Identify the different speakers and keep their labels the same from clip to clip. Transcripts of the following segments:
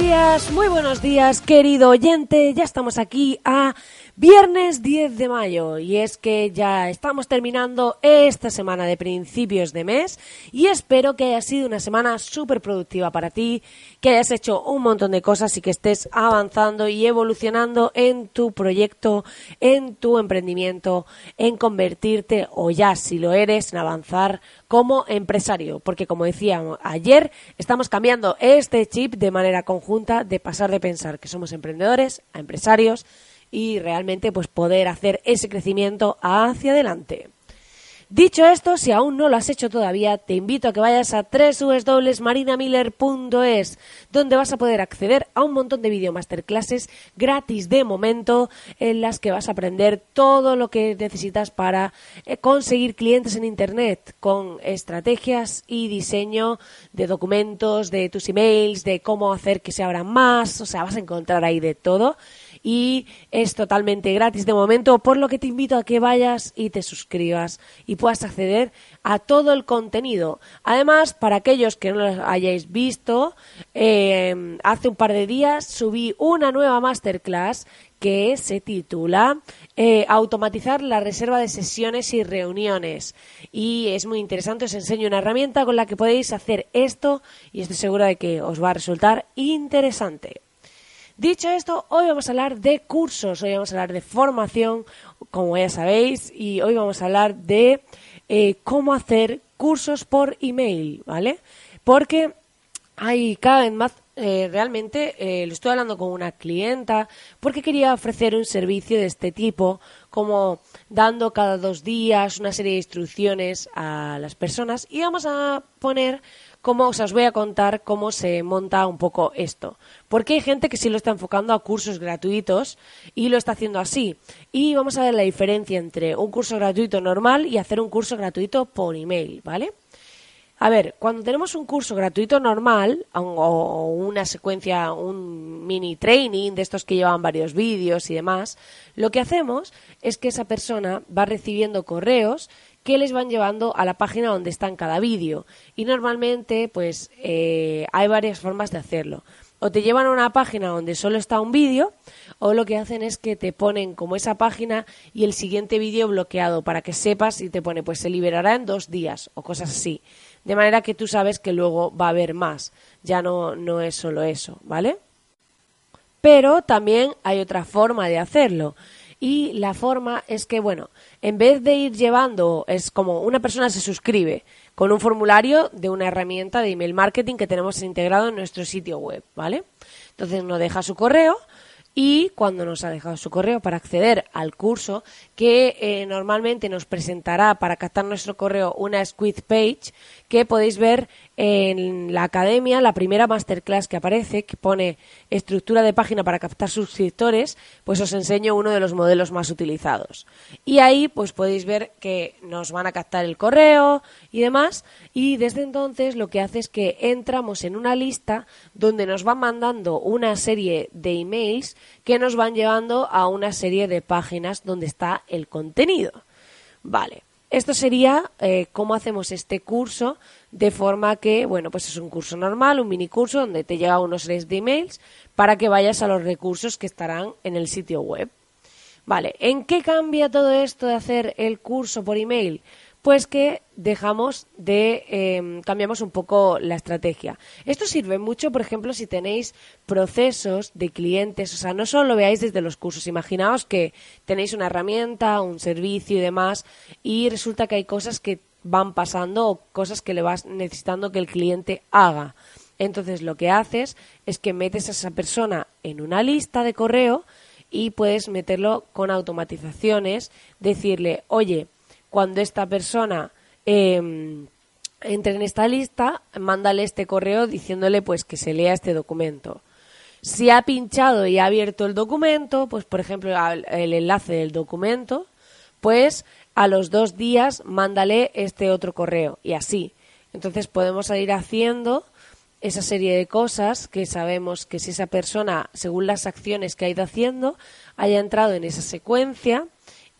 Speaker 1: Días, muy buenos días, querido oyente. Ya estamos aquí a viernes 10 de mayo y es que ya estamos terminando esta semana de principios de mes y espero que haya sido una semana súper productiva para ti, que hayas hecho un montón de cosas y que estés avanzando y evolucionando en tu proyecto, en tu emprendimiento, en convertirte o ya si lo eres, en avanzar como empresario, porque como decía ayer, estamos cambiando este chip de manera conjunta de pasar de pensar que somos emprendedores a empresarios y realmente pues poder hacer ese crecimiento hacia adelante. Dicho esto, si aún no lo has hecho todavía, te invito a que vayas a www.marinamiller.es, donde vas a poder acceder a un montón de video masterclasses gratis de momento, en las que vas a aprender todo lo que necesitas para eh, conseguir clientes en Internet, con estrategias y diseño de documentos, de tus emails, de cómo hacer que se abran más, o sea, vas a encontrar ahí de todo y es totalmente gratis de momento, por lo que te invito a que vayas y te suscribas y puedas acceder a todo el contenido. Además, para aquellos que no lo hayáis visto, eh, hace un par de días subí una nueva masterclass que se titula eh, Automatizar la reserva de sesiones y reuniones. Y es muy interesante, os enseño una herramienta con la que podéis hacer esto y estoy segura de que os va a resultar interesante. Dicho esto, hoy vamos a hablar de cursos, hoy vamos a hablar de formación, como ya sabéis, y hoy vamos a hablar de eh, cómo hacer cursos por email, ¿vale? Porque hay cada vez más, eh, realmente eh, lo estoy hablando con una clienta, porque quería ofrecer un servicio de este tipo, como dando cada dos días una serie de instrucciones a las personas, y vamos a poner cómo os voy a contar cómo se monta un poco esto. Porque hay gente que sí lo está enfocando a cursos gratuitos y lo está haciendo así. Y vamos a ver la diferencia entre un curso gratuito normal y hacer un curso gratuito por email, ¿vale? A ver, cuando tenemos un curso gratuito normal o una secuencia, un mini training de estos que llevan varios vídeos y demás, lo que hacemos es que esa persona va recibiendo correos que les van llevando a la página donde está en cada vídeo. Y normalmente, pues, eh, hay varias formas de hacerlo. O te llevan a una página donde solo está un vídeo, o lo que hacen es que te ponen como esa página y el siguiente vídeo bloqueado para que sepas y te pone, pues se liberará en dos días o cosas así. De manera que tú sabes que luego va a haber más. Ya no, no es solo eso, ¿vale? Pero también hay otra forma de hacerlo. Y la forma es que, bueno, en vez de ir llevando, es como una persona se suscribe con un formulario de una herramienta de email marketing que tenemos integrado en nuestro sitio web, ¿vale? Entonces nos deja su correo y cuando nos ha dejado su correo para acceder al curso, que eh, normalmente nos presentará para captar nuestro correo una squid page que podéis ver en la academia, la primera masterclass que aparece, que pone estructura de página para captar suscriptores, pues os enseño uno de los modelos más utilizados. Y ahí pues podéis ver que nos van a captar el correo y demás. Y desde entonces lo que hace es que entramos en una lista donde nos van mandando una serie de emails que nos van llevando a una serie de páginas donde está el contenido. Vale. Esto sería eh, cómo hacemos este curso de forma que, bueno, pues es un curso normal, un mini curso donde te llega unos series de emails para que vayas a los recursos que estarán en el sitio web. Vale, ¿en qué cambia todo esto de hacer el curso por email? Pues que dejamos de em, cambiamos un poco la estrategia. Esto sirve mucho, por ejemplo, si tenéis procesos de clientes, o sea, no solo lo veáis desde los cursos, imaginaos que tenéis una herramienta, un servicio y demás, y resulta que hay cosas que van pasando o cosas que le vas necesitando que el cliente haga. Entonces, lo que haces es que metes a esa persona en una lista de correo y puedes meterlo con automatizaciones, decirle, oye, cuando esta persona em, entre en esta lista, mándale este correo diciéndole pues que se lea este documento. Si ha pinchado y ha abierto el documento, pues por ejemplo el enlace del documento, pues a los dos días mándale este otro correo y así. Entonces podemos ir haciendo esa serie de cosas que sabemos que si esa persona, según las acciones que ha ido haciendo, haya entrado en esa secuencia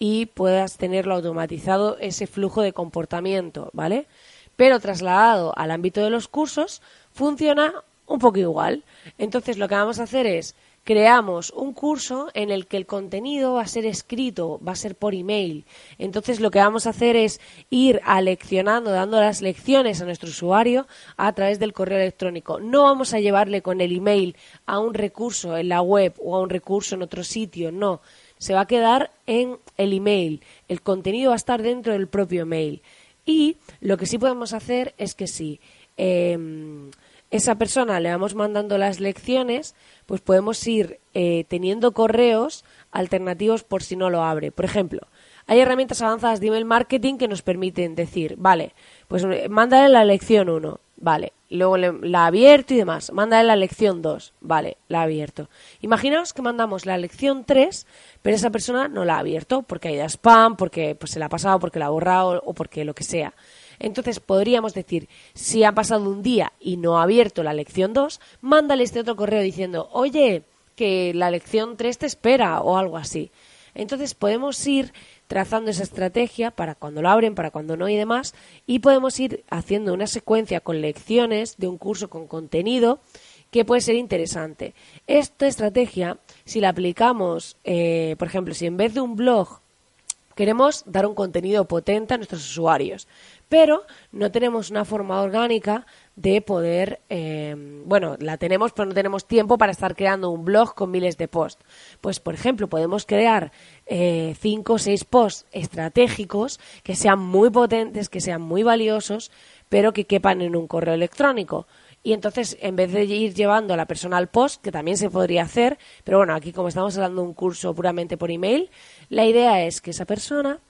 Speaker 1: y puedas tenerlo automatizado ese flujo de comportamiento, ¿vale? Pero trasladado al ámbito de los cursos, funciona un poco igual. Entonces lo que vamos a hacer es creamos un curso en el que el contenido va a ser escrito, va a ser por email. Entonces lo que vamos a hacer es ir aleccionando, dando las lecciones a nuestro usuario a través del correo electrónico. No vamos a llevarle con el email a un recurso en la web o a un recurso en otro sitio, no. Se va a quedar en el email. El contenido va a estar dentro del propio email. Y lo que sí podemos hacer es que si em, esa persona le vamos mandando las lecciones, pues podemos ir eh, teniendo correos alternativos por si no lo abre. Por ejemplo, hay herramientas avanzadas de email marketing que nos permiten decir, vale, pues eh, mándale la lección 1, vale, luego la abierto y demás, mándale la lección 2, vale, la ha abierto. Imaginaos que mandamos la lección 3, pero esa persona no la ha abierto porque hay spam, porque pues, se la ha pasado, porque la ha borrado o porque lo que sea. Entonces podríamos decir, si ha pasado un día y no ha abierto la lección 2, mándale este otro correo diciendo, oye, que la lección 3 te espera o algo así. Entonces podemos ir trazando esa estrategia para cuando lo abren, para cuando no y demás, y podemos ir haciendo una secuencia con lecciones de un curso con contenido que puede ser interesante. Esta estrategia, si la aplicamos, eh, por ejemplo, si en vez de un blog queremos dar un contenido potente a nuestros usuarios, pero no tenemos una forma orgánica de poder, eh, bueno, la tenemos, pero no tenemos tiempo para estar creando un blog con miles de posts. Pues, por ejemplo, podemos crear eh, cinco o seis posts estratégicos que sean muy potentes, que sean muy valiosos, pero que quepan en un correo electrónico. Y entonces, en vez de ir llevando a la persona al post, que también se podría hacer, pero bueno, aquí como estamos hablando de un curso puramente por email, la idea es que esa persona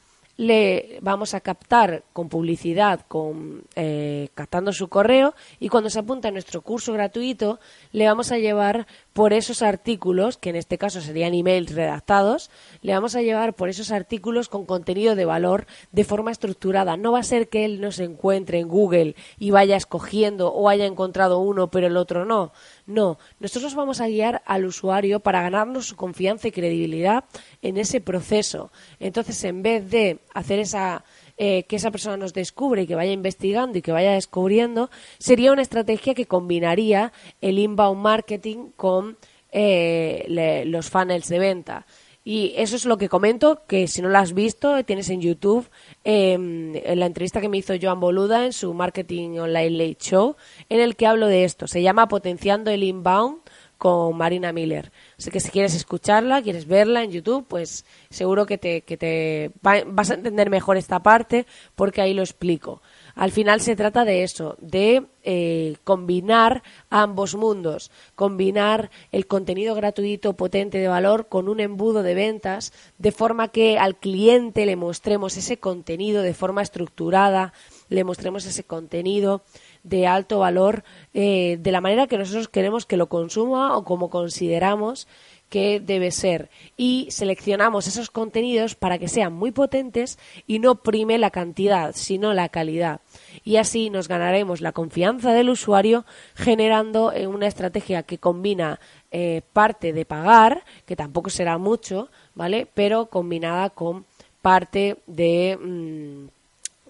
Speaker 1: le vamos a captar con publicidad, con, eh, captando su correo y cuando se apunta a nuestro curso gratuito le vamos a llevar por esos artículos, que en este caso serían emails redactados, le vamos a llevar por esos artículos con contenido de valor de forma estructurada. No va a ser que él no se encuentre en Google y vaya escogiendo o haya encontrado uno pero el otro no. No, nosotros vamos a guiar al usuario para ganarnos su confianza y credibilidad en ese proceso. Entonces, en vez de hacer esa eh, que esa persona nos descubre y que vaya investigando y que vaya descubriendo, sería una estrategia que combinaría el inbound marketing con eh, los funnels de venta. Y eso es lo que comento, que si no lo has visto, tienes en YouTube en la entrevista que me hizo Joan Boluda en su Marketing Online Late Show, en el que hablo de esto. Se llama Potenciando el Inbound con Marina Miller. Así que si quieres escucharla, quieres verla en YouTube, pues seguro que te, que te vas a entender mejor esta parte porque ahí lo explico. Al final se trata de eso, de eh, combinar ambos mundos, combinar el contenido gratuito potente de valor con un embudo de ventas, de forma que al cliente le mostremos ese contenido de forma estructurada, le mostremos ese contenido de alto valor eh, de la manera que nosotros queremos que lo consuma o como consideramos que debe ser y seleccionamos esos contenidos para que sean muy potentes y no prime la cantidad, sino la calidad. Y así nos ganaremos la confianza del usuario generando eh, una estrategia que combina eh, parte de pagar, que tampoco será mucho, ¿vale? Pero combinada con parte de... Mm,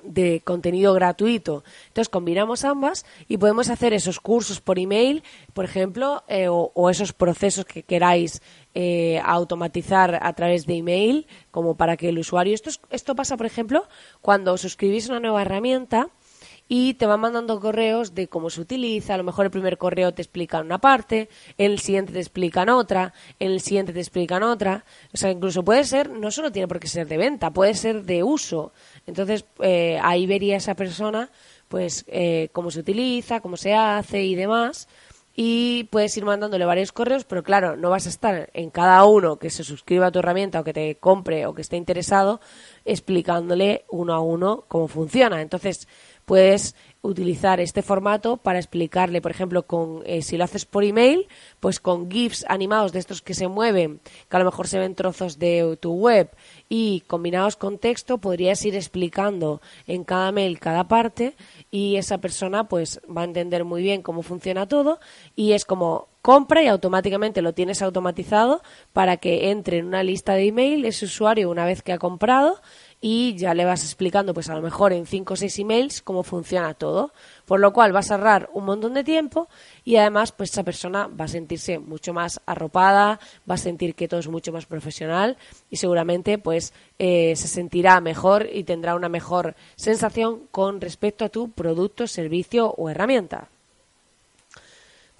Speaker 1: de contenido gratuito. Entonces combinamos ambas y podemos hacer esos cursos por email, por ejemplo, eh, o, esos procesos que queráis eh, automatizar a través de email, como para que el usuario. Esto, esto pasa, por ejemplo, cuando suscribís una nueva herramienta y te van mandando correos de cómo se utiliza. A lo mejor el primer correo te explica una parte, en el siguiente te explican otra, en el siguiente te explican otra. O sea, incluso puede ser, no solo tiene por qué ser de venta, puede ser de uso. Entonces, eh, ahí vería esa persona, pues, eh, cómo se utiliza, cómo se hace y demás. Y puedes ir mandándole varios correos, pero claro, no vas a estar en cada uno que se suscriba a tu herramienta o que te compre o que esté interesado explicándole uno a uno cómo funciona. Entonces, puedes utilizar este formato para explicarle, por ejemplo, con eh, si lo haces por email, pues con GIFs animados de estos que se mueven, que a lo mejor se ven trozos de tu web y combinados con texto, podrías ir explicando en cada mail cada parte y esa persona pues va a entender muy bien cómo funciona todo y es como compra y automáticamente lo tienes automatizado para que entre en una lista de email ese usuario una vez que ha comprado y ya le vas explicando, pues a lo mejor en cinco o seis emails, cómo funciona todo. Por lo cual vas a ahorrar un montón de tiempo y además, pues esa persona va a sentirse mucho más arropada, va a sentir que todo es mucho más profesional y seguramente, pues, eh, se sentirá mejor y tendrá una mejor sensación con respecto a tu producto, servicio o herramienta.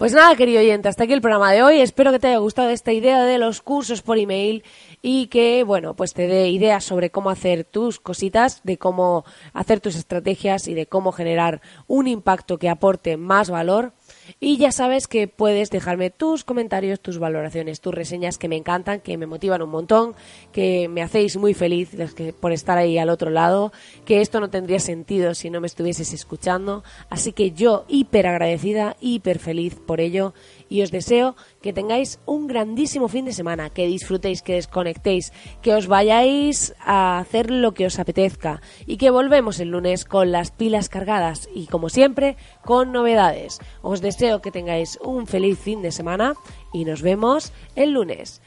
Speaker 1: Pues nada, querido oyente, hasta aquí el programa de hoy. Espero que te haya gustado esta idea de los cursos por email y que, bueno, pues te dé ideas sobre cómo hacer tus cositas, de cómo hacer tus estrategias y de cómo generar un impacto que aporte más valor y ya sabes que puedes dejarme tus comentarios, tus valoraciones, tus reseñas que me encantan, que me motivan un montón, que me hacéis muy feliz por estar ahí al otro lado, que esto no tendría sentido si no me estuvieses escuchando. Así que yo hiper agradecida, hiper feliz por ello y os deseo que tengáis un grandísimo fin de semana, que disfrutéis, que desconectéis, que os vayáis a hacer lo que os apetezca y que volvemos el lunes con las pilas cargadas y como siempre con novedades. Os deseo que tengáis un feliz fin de semana y nos vemos el lunes.